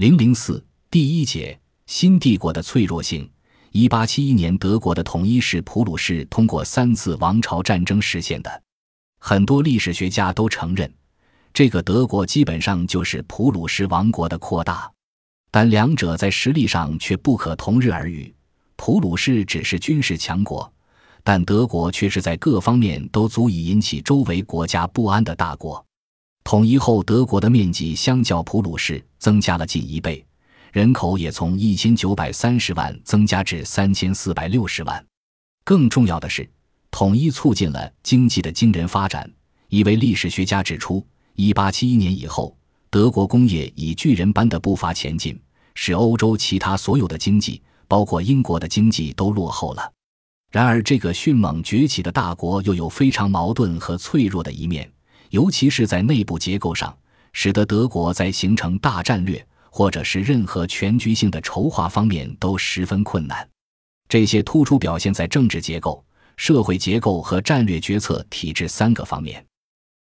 零零四第一节新帝国的脆弱性。一八七一年，德国的统一是普鲁士通过三次王朝战争实现的。很多历史学家都承认，这个德国基本上就是普鲁士王国的扩大，但两者在实力上却不可同日而语。普鲁士只是军事强国，但德国却是在各方面都足以引起周围国家不安的大国。统一后，德国的面积相较普鲁士增加了近一倍，人口也从一千九百三十万增加至三千四百六十万。更重要的是，统一促进了经济的惊人发展。一位历史学家指出，一八七一年以后，德国工业以巨人般的步伐前进，使欧洲其他所有的经济，包括英国的经济都落后了。然而，这个迅猛崛起的大国又有非常矛盾和脆弱的一面。尤其是在内部结构上，使得德国在形成大战略或者是任何全局性的筹划方面都十分困难。这些突出表现在政治结构、社会结构和战略决策体制三个方面。